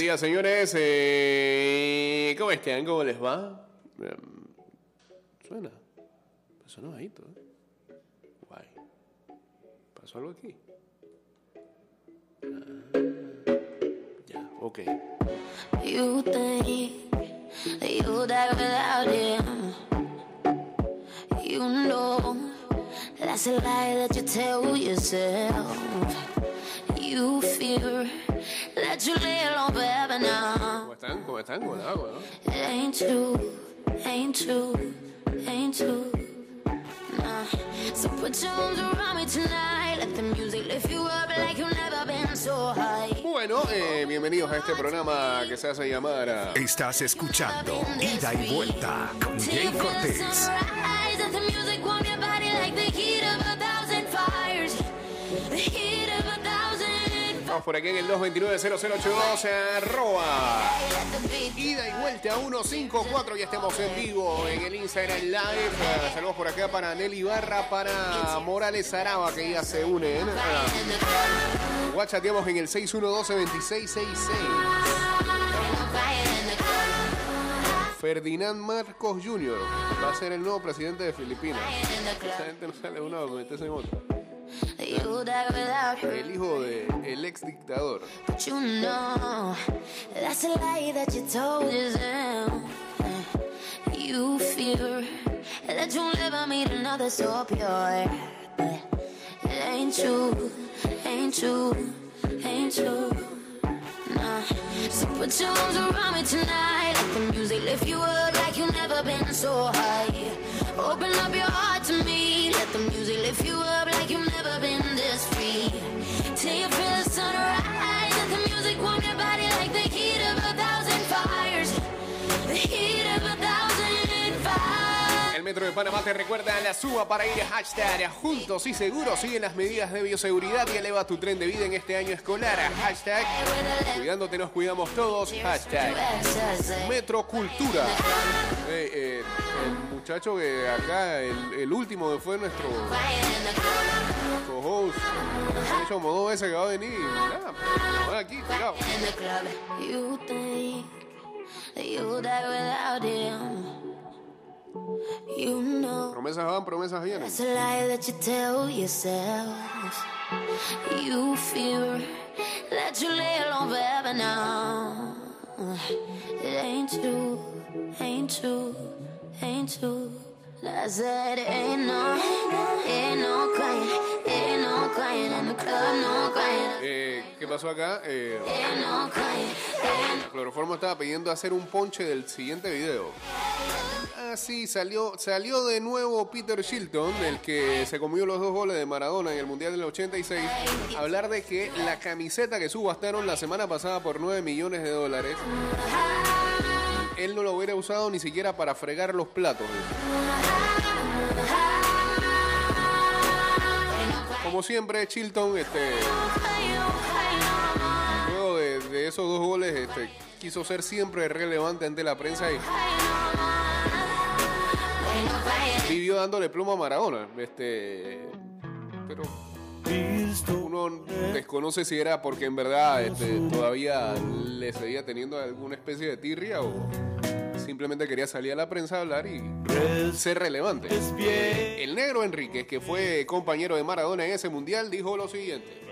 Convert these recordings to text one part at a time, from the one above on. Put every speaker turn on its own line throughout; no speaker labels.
día, señores. Eh, ¿Cómo están? ¿Cómo les va? Eh, suena. Sonó bajito, ¿eh? Guay. ¿Pasó algo aquí? Ah, ya, ok.
You think you die without him. You know that's a lie that you tell yourself. You fear that you lay alone forever now.
¿Cómo están? ¿Cómo están? Con agua, ¿no?
It ain't true, ain't true, ain't true. Nah. So put your arms around me tonight. Let the music lift you up like you've never been so high.
Bueno, eh, bienvenidos a este programa que se hace llamar a...
Estás escuchando Ida y Vuelta con Jay Cortés.
Estamos por aquí en el 229-0082, arroba. Ida y vuelta 154, ya estamos en vivo en el Instagram Live. Saludos por acá para Nelly Barra, para Morales Araba, que ya se unen.
the club.
Guachateamos en el 612-2666.
Fire in the club.
Ferdinand Marcos Jr. va a ser el nuevo presidente de Filipinas.
Club.
gente no sale uno, meterse en otro.
Die without her.
El ex dictador.
But you know that's a lie that you told yourself. You fear that you'll never meet another so pure. But it ain't true, ain't true, ain't true. Nah. So put your arms around me tonight. Let the music lift you up like you've never been so high. Open up your heart to me. Let the music lift you up
Metro de Panamá te recuerda la suba para ir a hashtag juntos y seguros. Siguen las medidas de bioseguridad y eleva tu tren de vida en este año escolar. Hashtag cuidándote nos cuidamos todos. Hashtag Metro Cultura. Eh, eh, el muchacho que acá, el, último que fue nuestro co-host, hecho como dos veces que va a venir. aquí, tirado.
You think you'll die without him. You know
Promesas van, promesas vienen.
that's a lie that you tell yourself. You fear that you lay alone forever now. It ain't true, ain't true, ain't true. I said it ain't no, ain't no crying, ain't no crying in the club, no crying,
Eh, ¿Qué pasó acá? Eh,
ain't no crying, ain't
Cloroformo estaba pidiendo hacer un ponche del siguiente video. Ah, sí, salió, salió de nuevo Peter Shilton, el que se comió los dos goles de Maradona en el Mundial del 86, a hablar de que la camiseta que subastaron la semana pasada por 9 millones de dólares, él no lo hubiera usado ni siquiera para fregar los platos. Como siempre, Chilton, este, luego de, de esos dos goles, este, quiso ser siempre relevante ante la prensa y vivió dándole pluma a Maradona. Este, pero uno desconoce si era porque en verdad este, todavía le seguía teniendo alguna especie de tirria o simplemente quería salir a la prensa a hablar y ser relevante. El negro Enríquez, que fue compañero de Maradona en ese mundial, dijo lo siguiente.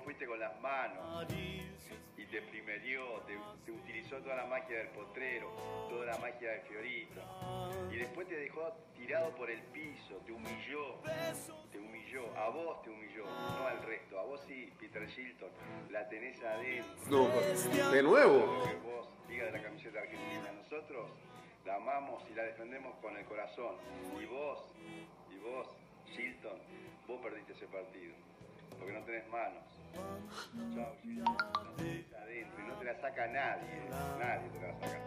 Vos fuiste con las manos. Y te primerió, te, te utilizó toda la magia del potrero, toda la magia de Fiorito. Y después te dejó tirado por el piso, te humilló. Te humilló, a vos te humilló, no al resto. A vos sí, Peter Shilton, la tenés adentro
No, de nuevo.
que vos digas de la camiseta argentina. Nosotros la amamos y la defendemos con el corazón. Y vos, y vos, Shilton, vos perdiste ese partido. Porque no tenés manos. Chao, adentro no te la saca nadie. Nadie te la va a sacar.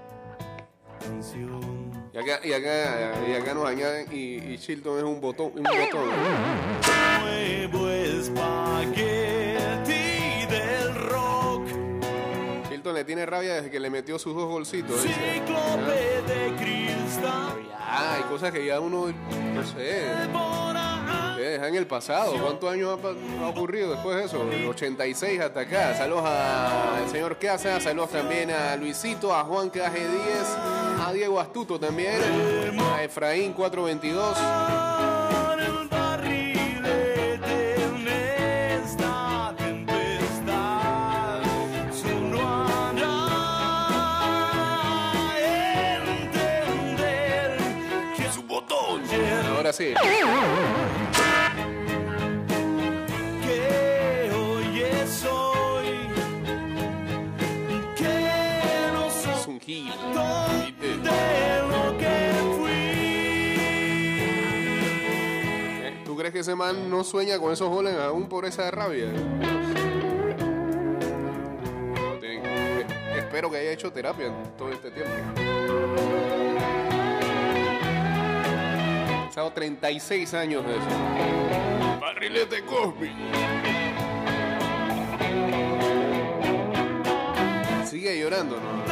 Y acá, y acá, y acá nos añaden, y, y Chilton es un botón, un botón.
Nuevo espagueti del rock.
Chilton le tiene rabia desde que le metió sus dos bolsitos. dice.
Cíclope
cosas que ya uno, no sé, en el pasado. ¿Cuántos años ha, ocurrido después de eso? El 86 hasta acá. Saludos al señor Casa, saludos también a Luisito, a Juan Caje 10, a Diego Astuto también, a Efraín 422.
el barrilete
ese man no sueña con esos goles aún por esa rabia? Eh, Espero que haya hecho terapia todo este tiempo. Pasado 36 años de eso. Barrilete Cosby. Sigue llorando, ¿no?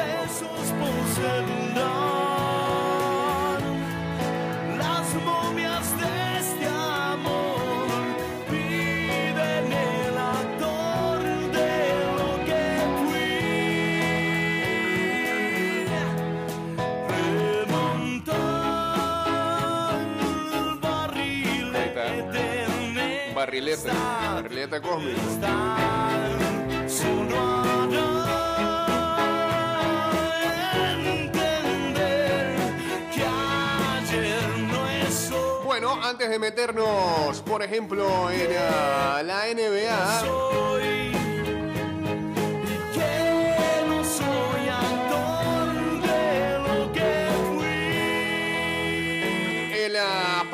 Es hoy.
Bueno, antes de meternos, por ejemplo, en ah, la NBA,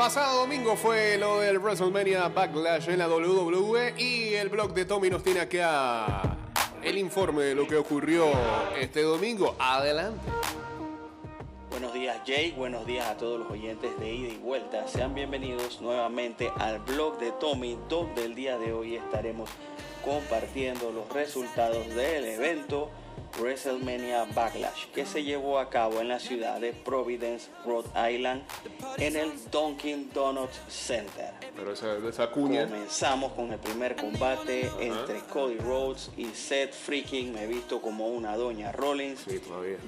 pasado domingo fue lo del WrestleMania Backlash en la WWE y el blog de Tommy nos tiene acá el informe de lo que ocurrió este domingo. Adelante.
Buenos días Jay, buenos días a todos los oyentes de ida y vuelta. Sean bienvenidos nuevamente al blog de Tommy, donde el día de hoy estaremos compartiendo los resultados del evento WrestleMania Backlash, que se llevó a cabo en la ciudad de Providence, Rhode Island, en el Dunkin' Donuts Center.
Pero esa, esa cuña.
Comenzamos con el primer combate entre Cody Rhodes y Seth Freaking, me he visto como una doña Rollins.
Sí.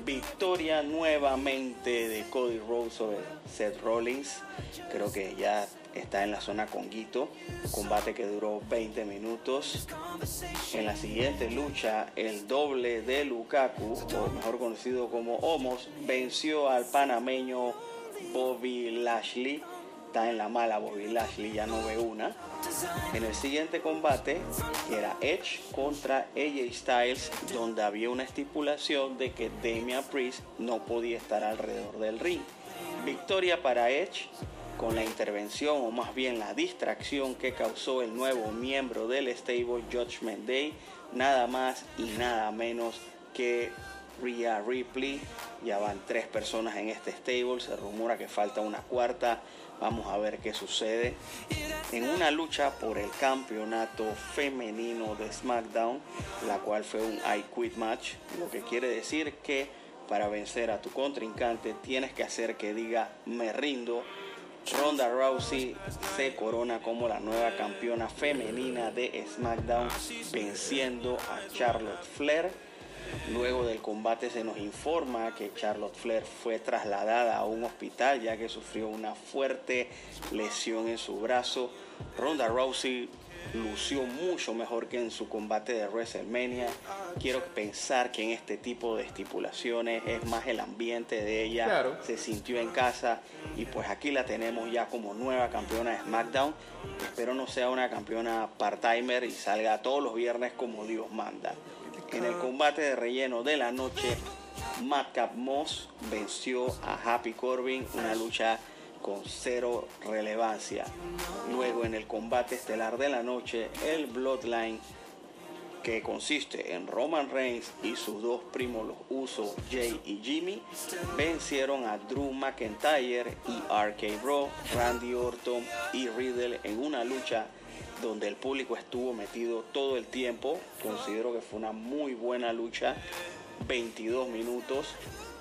Victoria nuevamente de Cody Rhodes sobre Seth Rollins. Creo que ya está en la zona con Guito. Combate que duró 20 minutos. En la siguiente lucha, el doble de Lukaku, o mejor conocido como Homos, venció al panameño Bobby Lashley. Está en la mala Bobby Lashley, ya no ve una. En el siguiente combate, que era Edge contra AJ Styles, donde había una estipulación de que Damian Priest no podía estar alrededor del ring. Victoria para Edge con la intervención o más bien la distracción que causó el nuevo miembro del stable Judgment Day, nada más y nada menos que Rhea Ripley. Ya van tres personas en este stable, se rumora que falta una cuarta. Vamos a ver qué sucede. En una lucha por el campeonato femenino de SmackDown, la cual fue un I Quit match, lo que quiere decir que para vencer a tu contrincante tienes que hacer que diga me rindo. Ronda Rousey se corona como la nueva campeona femenina de SmackDown, venciendo a Charlotte Flair. Luego del combate se nos informa que Charlotte Flair fue trasladada a un hospital ya que sufrió una fuerte lesión en su brazo. Ronda Rousey lució mucho mejor que en su combate de WrestleMania. Quiero pensar que en este tipo de estipulaciones es más el ambiente de ella.
Claro.
Se sintió en casa y pues aquí la tenemos ya como nueva campeona de SmackDown. Espero no sea una campeona part-timer y salga todos los viernes como Dios manda. En el combate de relleno de la noche, Madcap Moss venció a Happy Corbin, una lucha con cero relevancia. Luego en el combate estelar de la noche, el Bloodline, que consiste en Roman Reigns y sus dos primos, los Usos, Jay y Jimmy, vencieron a Drew McIntyre y RK Bro, Randy Orton y Riddle en una lucha donde el público estuvo metido todo el tiempo. Considero que fue una muy buena lucha. 22 minutos.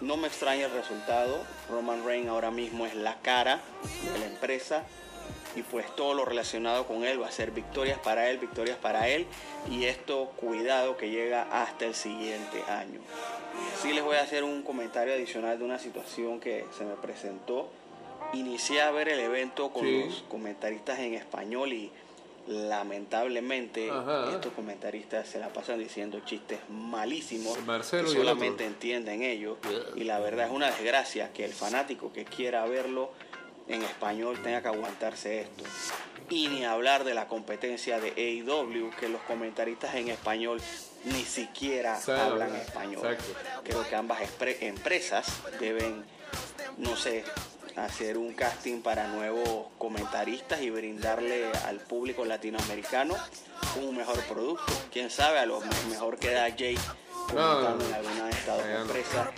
No me extraña el resultado. Roman Reigns ahora mismo es la cara de la empresa y pues todo lo relacionado con él va a ser victorias para él, victorias para él y esto cuidado que llega hasta el siguiente año. Sí les voy a hacer un comentario adicional de una situación que se me presentó. Inicié a ver el evento con
Sí.
los comentaristas en español y lamentablemente
Ajá.
estos comentaristas se la pasan diciendo chistes malísimos
Marcelo
que solamente entienden ellos. Y la verdad es una desgracia que el fanático que quiera verlo en español tenga que aguantarse esto. Y ni hablar de la competencia de AEW que los comentaristas en español ni siquiera hablan español.
Exacto.
creo que ambas empresas deben no sé hacer un casting para nuevos comentaristas y brindarle al público latinoamericano un mejor producto. Quién sabe, a lo me- mejor queda Jay comentando en alguna de estas dos
no.
empresas.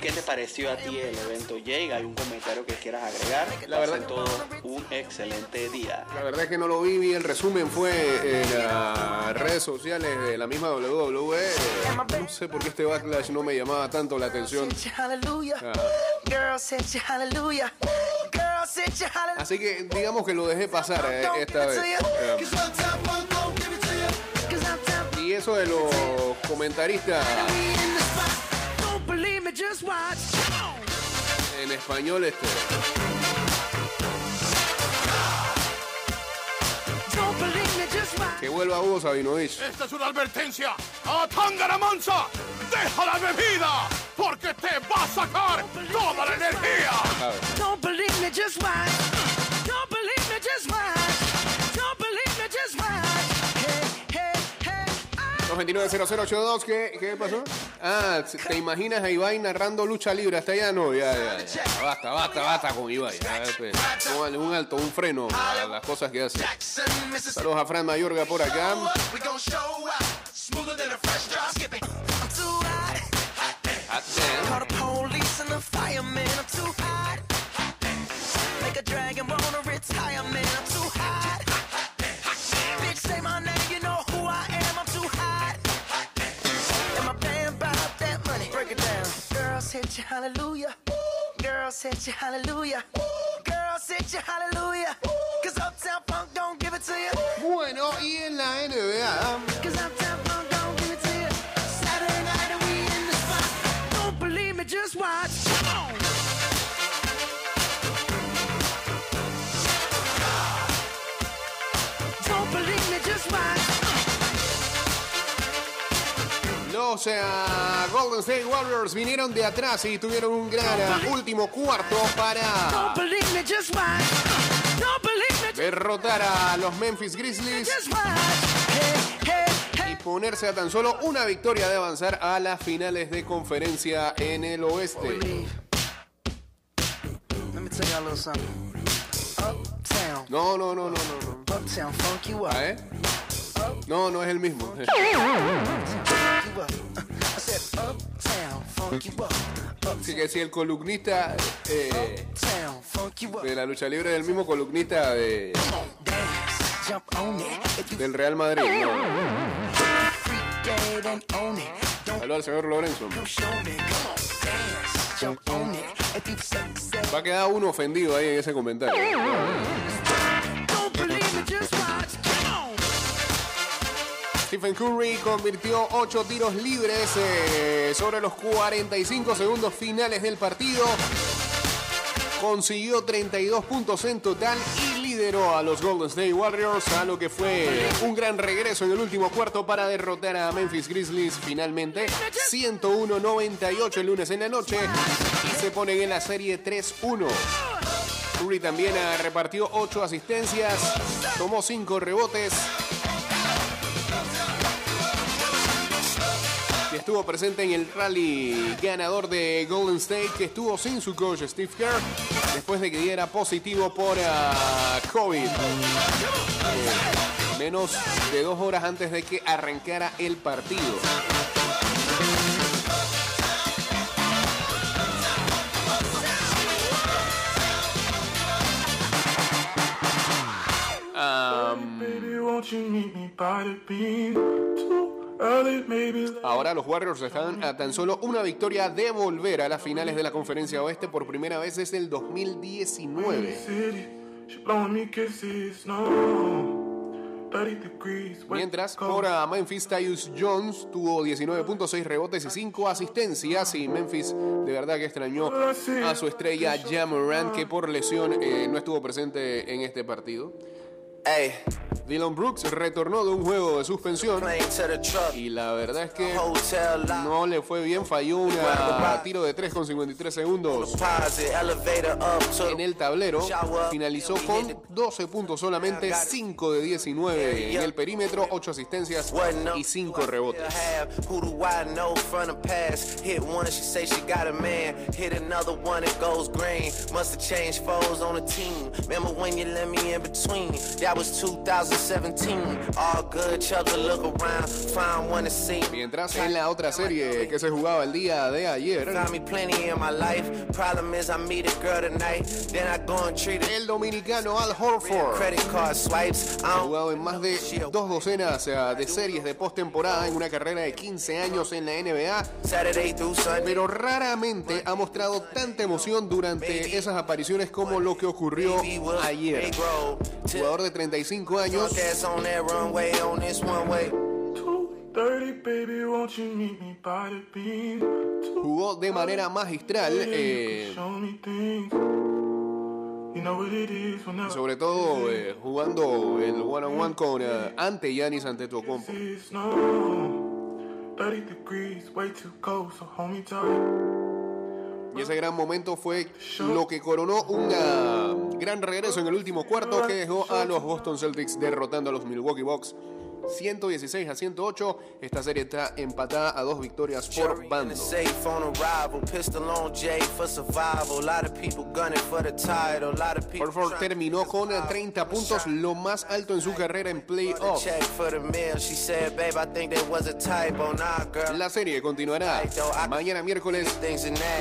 ¿Qué te pareció a ti el evento, Jay? ¿Algún comentario que quieras agregar?
La verdad-
Pasen todos un excelente día.
La verdad es que no lo vi, vi el resumen fue en las redes sociales de la misma WWE. No sé por qué este backlash no me llamaba tanto la atención. Ah. Así que digamos que lo dejé pasar eh, esta vez. Eh, Y eso de los comentaristas
just watch.
en español, este,
Don't believe me, just watch.
que vuelva Hugo Sabinovich.
Esta es una advertencia a Tangara Mansa. Deja la bebida porque te va a sacar toda la energía.
Don't believe me, just watch. Don't believe me, just watch.
990082, ¿qué, ¿qué pasó? Ah, ¿te imaginas a Ibai narrando lucha libre? Hasta allá no, ya, ya. Basta, basta, basta con Ibai. Este, un alto, un freno a las cosas que hace. Saludos a Fran Mayorga por acá.
Hot you, hallelujah. Girls hit you, hallelujah. Girls hit you, hallelujah. Cause Uptown Funk don't give it to you.
Bueno, y en la NBA,
Cause Uptown
los eh, Golden State Warriors vinieron de atrás y tuvieron un gran último cuarto para derrotar a los Memphis Grizzlies y ponerse a tan solo una victoria de avanzar a las finales de conferencia en el oeste.
Believe. Let me tell y'all a little something. Uptown,
No, no, no, no, no, no. ¿Ah, eh? No, no es el mismo. Así que si el columnista eh, de la lucha libre es el mismo columnista de, del Real Madrid. No. Saludos al señor Lorenzo. Va a quedar uno ofendido ahí en ese comentario. Stephen Curry convirtió 8 tiros libres eh, sobre los 45 segundos finales del partido. Consiguió 32 puntos en total y lideró a los Golden State Warriors a lo que fue un gran regreso en el último cuarto para derrotar a Memphis Grizzlies finalmente 101-98 el lunes en la noche y se ponen en la serie 3-1. Curry también eh, repartió 8 asistencias, tomó 5 rebotes estuvo presente en el rally ganador de Golden State que estuvo sin su coach Steve Kerr después de que diera positivo por ah, COVID. Eh, menos de dos horas antes de que arrancara el partido. Am, Ahora los Warriors están a tan solo una victoria de volver a las finales de la Conferencia Oeste por primera vez desde el 2019. Mientras, ahora Memphis Tyus Jones tuvo 19.6 rebotes y 5 asistencias y Memphis de verdad que extrañó a su estrella Jamoran que por lesión eh, no estuvo presente en este partido. Dylan Brooks retornó de un juego de suspensión y la verdad es que no le fue bien, falló un tiro de 3 con 53 segundos. en el tablero, finalizó con 12 puntos solamente, 5 de 19 en el perímetro, 8 asistencias y 5 rebotes. Mientras en la otra serie que se jugaba el día de ayer, el dominicano Al Horford. Ha jugado en más de dos docenas de series de postemporada en una carrera de 15 años en la NBA, pero raramente ha mostrado tanta emoción durante esas apariciones como lo que ocurrió ayer. Jugador de 35 años. Jugó de manera magistral. Eh, sobre todo eh, jugando el one on one con uh, ante Yanis ante Tocompo. Y ese gran momento fue lo que coronó un gran regreso en el último cuarto. Que dejó a los Boston Celtics derrotando a los Milwaukee Bucks 116 a 108. Esta serie está empatada a dos victorias por bando. Horford terminó con 30 puntos, lo más alto en su carrera en playoffs. La serie continuará mañana miércoles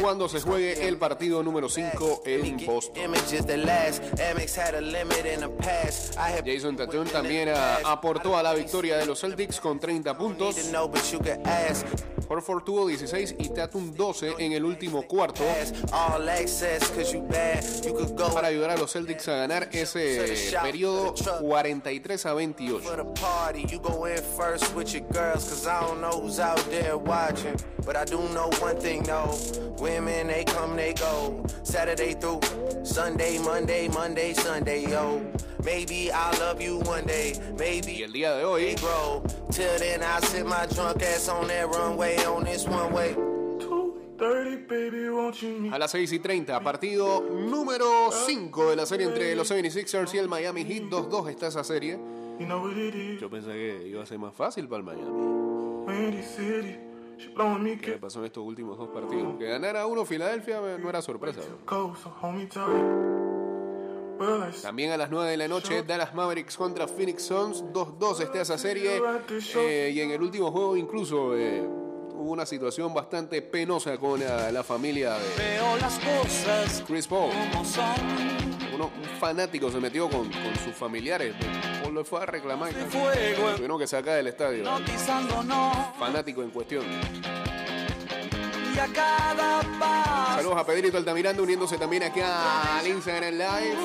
cuando se juegue el partido número 5 en Boston. Jason Tatum también aportó a la victoria de los Celtics con 30 puntos. Horford tuvo 16 y Tatum 12 en el último cuarto para ayudar a los Celtics a ganar ese periodo 43 a 28. But I do know one thing, no. Women, they come, they go. Saturday through Sunday, Monday, Monday, Sunday, yo. Maybe I'll love you one day. Maybe. Y el día de hoy. Grow. Till then, I sit my drunk ass on that runway on this one way. A las 6 y 30, partido número 5 de la serie entre los 76ers y el Miami Heat. 2-2 está esa serie. Yo pensé que iba a ser más fácil para el Miami. ¿Qué pasó en estos últimos dos partidos? Que ganara uno Filadelfia no era sorpresa. También a las 9 de la noche, Dallas Mavericks contra Phoenix Suns. 2-2 está esa serie. Eh, y en el último juego incluso eh, hubo una situación bastante penosa con la, la familia de Chris Paul. Uno, un fanático se metió con, con sus familiares. Paul lo fue a reclamar. Tuvieron que sacar del estadio. Fanático en cuestión. Saludos a Pedrito Altamiranda uniéndose también aquí al Instagram Live.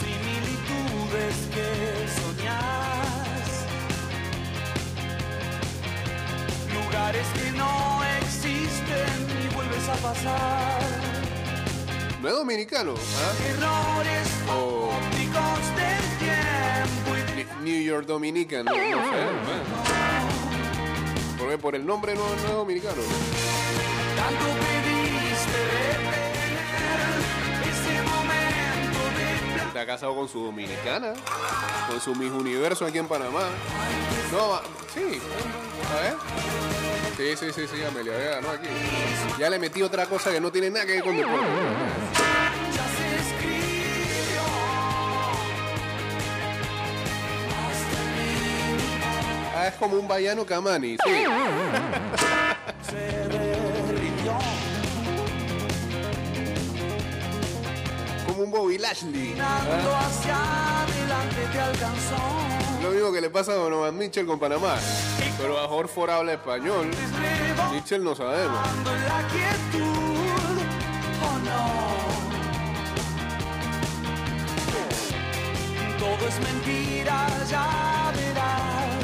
Similitudes que soñas, lugares que no y a pasar.
No es dominicano. ¿ah? New York Dominican. No, no sé. bueno. Porque por el nombre no, no es dominicano.
tanto
Está casado con su dominicana. Con su Miss Universo aquí en Panamá. No, sí. A ver. Sí, sí, sí, sí, Amelia Vega, no aquí. Ya le metí otra cosa que no tiene nada que ver con deporte.
ya.
Ah, es como un Bayano Camani, sí. Como un Bobby Lashley. Lo mismo que le pasa a Donovan Mitchell con Panamá. Pero a Horford habla español. Mitchell no sabemos.
Todo es mentira, ya verás.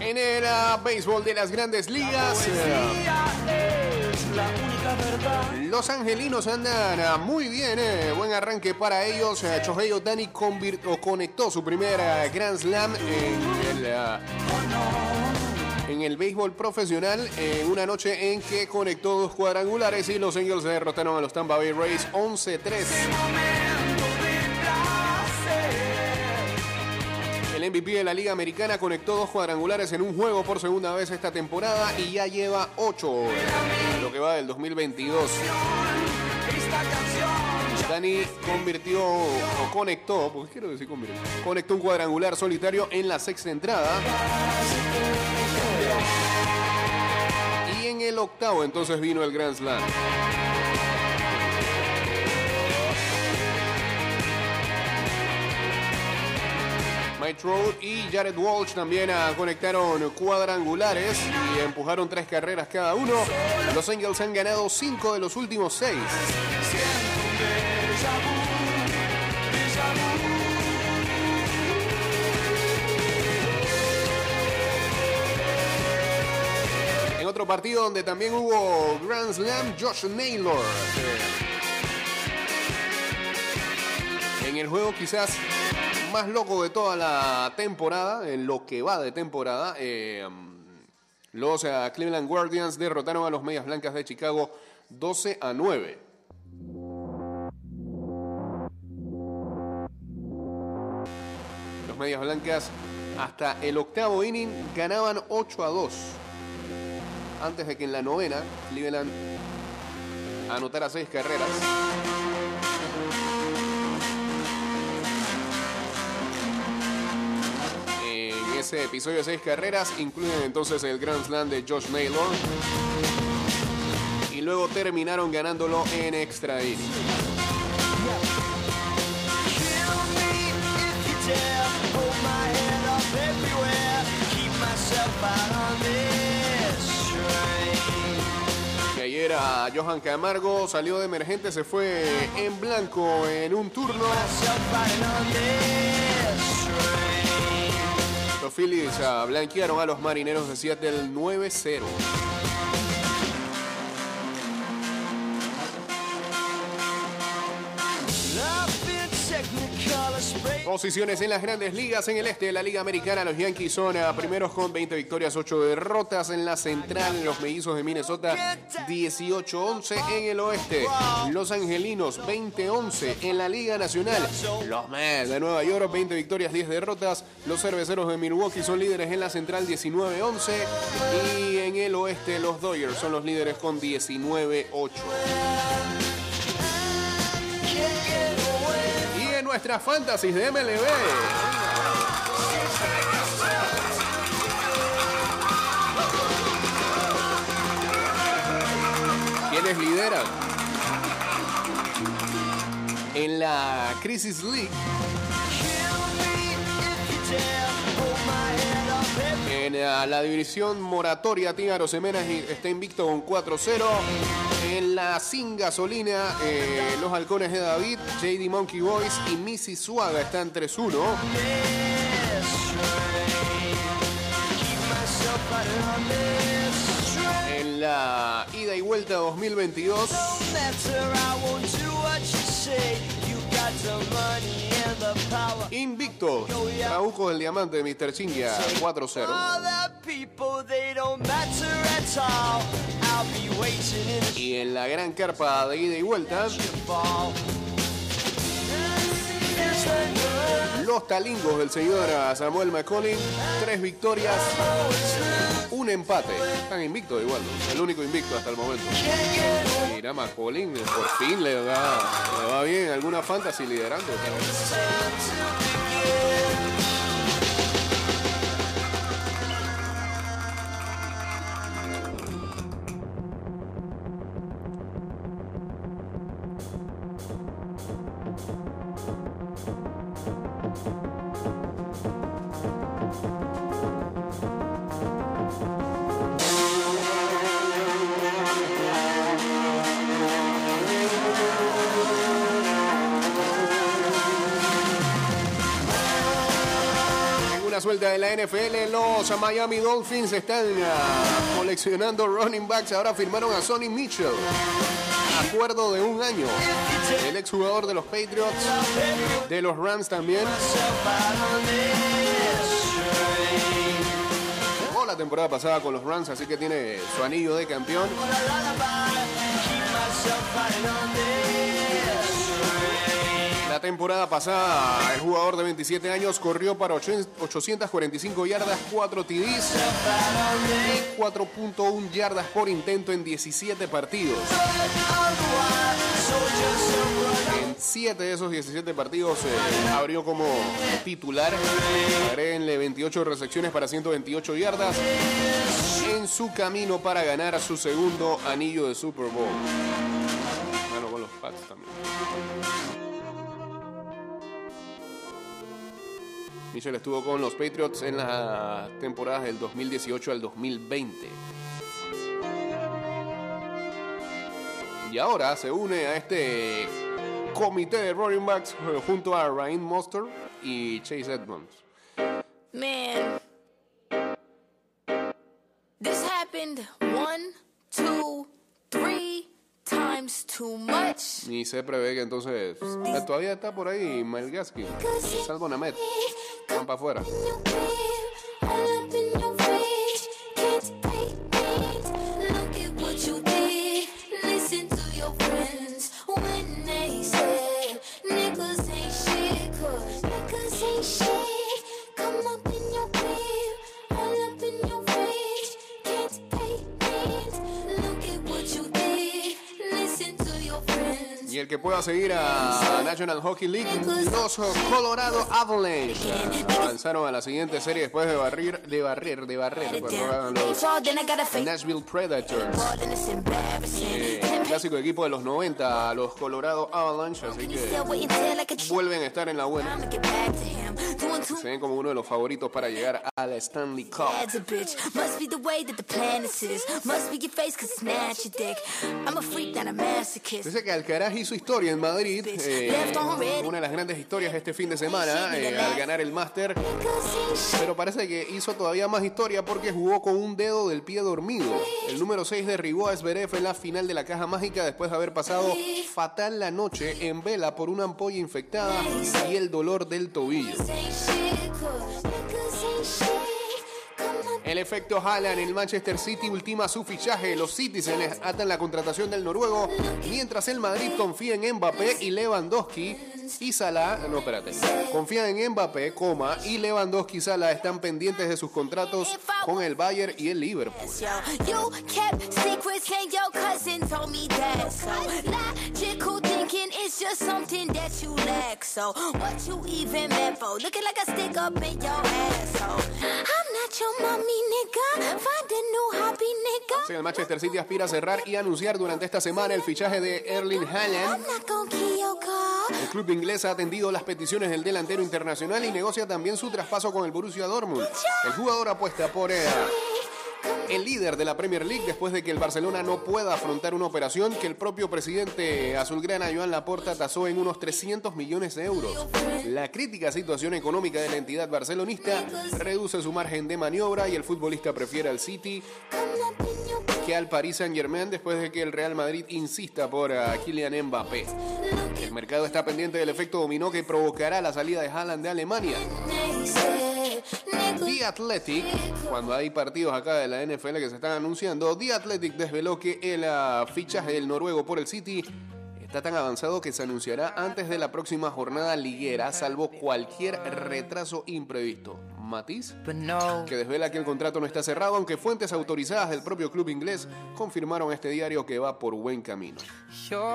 En el ah, béisbol de las grandes ligas, eh, los angelinos andan ah, muy bien. eh, Buen arranque para ellos. Eh, Shohei Ohtani convir- o conectó su primera Grand Slam en el, ah, en el béisbol profesional en una noche en que conectó dos cuadrangulares y los Angels derrotaron a los Tampa Bay Rays 11-3. El MVP de la Liga Americana conectó dos cuadrangulares en un juego por segunda vez esta temporada y ya lleva ocho lo que va del 2022. Dani convirtió o conectó, porque quiero decir convirtió, conectó un cuadrangular solitario en la sexta entrada. Y en el octavo entonces vino el Grand Slam. Y Jared Walsh también ah, conectaron cuadrangulares y empujaron tres carreras cada uno. Los Angels han ganado cinco de los últimos seis. En otro partido donde también hubo Grand Slam, Josh Naylor. En el juego quizás más loco de toda la temporada, en lo que va de temporada, eh, los eh, Cleveland Guardians derrotaron a los Medias Blancas de Chicago 12 a 9. Los Medias Blancas hasta el octavo inning ganaban 8 a 2. Antes de que en la novena Cleveland anotara seis carreras. Ese episodio de seis carreras incluyen entonces el Grand Slam de Josh Naylor. Y luego terminaron ganándolo en extra inning. Que ayer a Johan Camargo salió de emergente, se fue en blanco en un turno. Phillies blanquearon a los marineros de Seattle 9-0. Posiciones en las grandes ligas. En el este la Liga Americana, los Yankees son ah, primeros con 20 victorias, 8 derrotas. En la central, los mellizos de Minnesota 18-11. En el oeste, los angelinos 20-11. En la Liga Nacional, los Mets de Nueva York 20 victorias, 10 derrotas. Los cerveceros de Milwaukee son líderes en la central 19-11. Y en el oeste, los Dodgers son los líderes con 19-8. Nuestras fantasies de MLB. ¿Quiénes lideran? En la Crisis League. En eh, la división moratoria, Tígaro Semenas está invicto con 4-0. En la sin gasolina, eh, los halcones de David, JD Monkey Boys y Missy Suaga están 3-1. En la ida y vuelta 2022, invicto, Trauco del Diamante de Mr. Chingia 4-0. Y en la gran carpa de ida y vuelta, los talingos del señor Samuel McCollin, tres victorias, un empate. Están invictos igual, el único invicto hasta el momento. Mira, McCollin por fin le va, le va bien alguna fantasy liderando. Suelta de la NFL, los Miami Dolphins están ah, coleccionando running backs. Ahora firmaron a Sonny Mitchell. Acuerdo de un año. El exjugador de los Patriots, de los Rams también. Jugó la temporada pasada con los Rams, así que tiene su anillo de campeón. Temporada pasada, el jugador de 27 años corrió para 845 yardas, 4 TDs y 4.1 yardas por intento en 17 partidos. En 7 de esos 17 partidos eh, abrió como titular. Agréguenle 28 recepciones para 128 yardas en su camino para ganar su segundo anillo de Super Bowl. Bueno, con los Pats también. Mitchell estuvo con los Patriots en las temporadas del 2018 al 2020. Y ahora se une a este comité de running backs eh, junto a Ryan Monster y Chase Edmonds.
Man, this happened one, two,
Y se prevé que entonces todavía está por ahí Gaskin, Salvo Namet. Van para afuera. Pueda seguir a National Hockey League, los Colorado Avalanche avanzaron a la siguiente serie después de barrir, de barrer, de barrer los Nashville Predators. Eh, clásico equipo de los 90, los Colorado Avalanche, así que vuelven a estar en la buena. Se ven como uno de los favoritos para llegar a la Stanley Cup. Dice que Alcaraz hizo historia en Madrid, eh, una de las grandes historias este fin de semana, eh, al ganar el máster. Pero parece que hizo todavía más historia porque jugó con un dedo del pie dormido. El número 6 derribó a Zverev en la final de la caja mágica después de haber pasado fatal la noche en vela por una ampolla infectada y el dolor del tobillo. El efecto Haaland, el Manchester City ultima su fichaje. Los Citizens atan la contratación del noruego, mientras el Madrid confía en Mbappé y Lewandowski y Salah, no, espérate, confían en Mbappé, coma, y Lewandowski y Salah están pendientes de sus contratos con el Bayern y el Liverpool. El Manchester City aspira a cerrar y anunciar durante esta semana el fichaje de Erling Haaland. El club inglés ha atendido las peticiones del delantero internacional y negocia también su traspaso con el Borussia Dortmund. El jugador apuesta por el, el líder de la Premier League después de que el Barcelona no pueda afrontar una operación que el propio presidente azulgrana Joan Laporta tasó en unos 300 millones de euros. La crítica situación económica de la entidad barcelonista reduce su margen de maniobra y el futbolista prefiere al City que al Paris Saint Germain después de que el Real Madrid insista por a Kylian Mbappé. El mercado está pendiente del efecto dominó que provocará la salida de Haaland de Alemania. The Athletic, cuando hay partidos acá de la NFL que se están anunciando, The Athletic desveló que el ah, fichaje del noruego por el City está tan avanzado que se anunciará antes de la próxima jornada liguera, salvo cualquier retraso imprevisto. Matiz, que desvela que el contrato no está cerrado, aunque fuentes autorizadas del propio club inglés confirmaron a este diario que va por buen camino.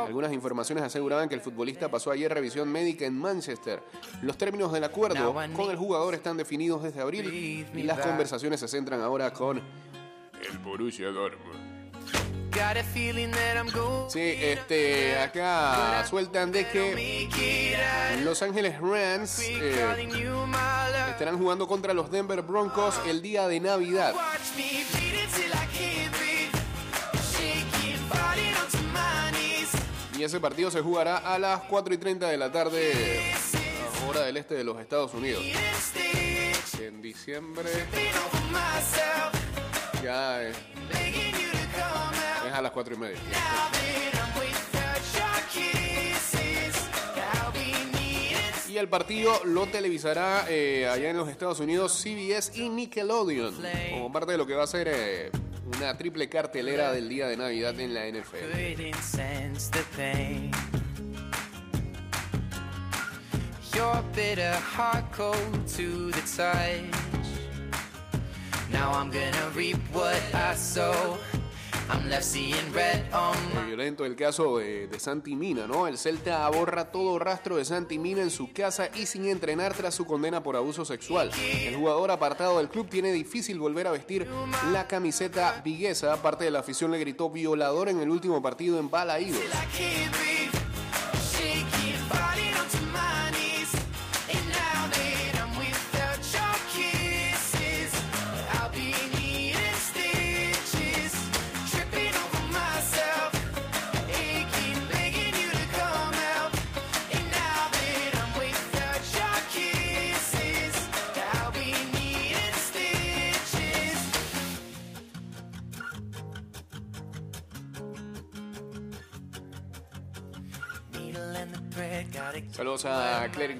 Algunas informaciones aseguraban que el futbolista pasó ayer revisión médica en Manchester. Los términos del acuerdo con el jugador están definidos desde abril y las conversaciones se centran ahora con el Borussia Dortmund. Sí, este, acá sueltan de que Los Ángeles Rams eh, estarán jugando contra los Denver Broncos el día de Navidad. Y ese partido se jugará a las 4 y 30 de la tarde, hora del este de los Estados Unidos. en diciembre. Ya es a las cuatro y media. Y el partido lo televisará eh, allá en los Estados Unidos CBS y Nickelodeon, como parte de lo que va a ser eh, una triple cartelera del día de Navidad en la NFL.
Your bitter heart cold to the touch. Now I'm gonna reap what I sow. I'm left seeing red on
Muy violento el caso de, de Santi Mina, ¿no? El Celta borra todo rastro de Santi Mina en su casa y sin entrenar tras su condena por abuso sexual. El jugador apartado del club tiene difícil volver a vestir la camiseta viguesa. Parte de la afición le gritó violador en el último partido en Balaídos.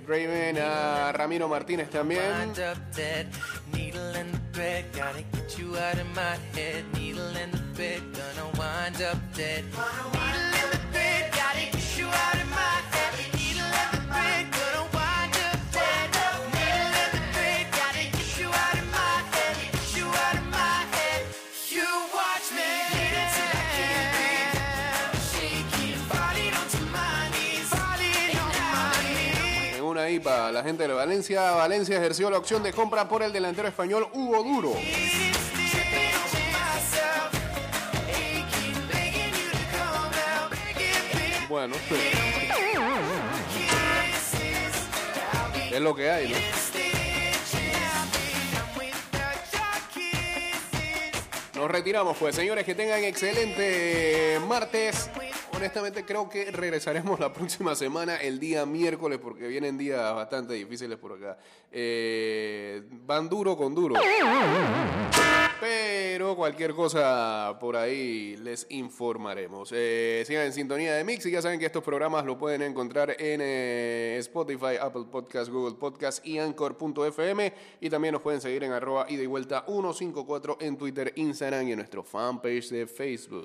Draven, a Ramiro Martínez también. Para la gente de Valencia. Valencia ejerció la opción de compra por el delantero español Hugo Duro. Bueno, es lo que hay, ¿no? Nos retiramos, pues, señores, que tengan excelente martes. Honestamente, creo que regresaremos la próxima semana, el día miércoles, porque vienen días bastante difíciles por acá. Eh, van duro con duro. Pero cualquier cosa por ahí les informaremos. Eh, sigan en sintonía de Mix y ya saben que estos programas lo pueden encontrar en eh, Spotify, Apple Podcast, Google Podcast y Anchor.fm. Y también nos pueden seguir en arroba ida y vuelta 154 en Twitter, Instagram y en nuestro fanpage de Facebook.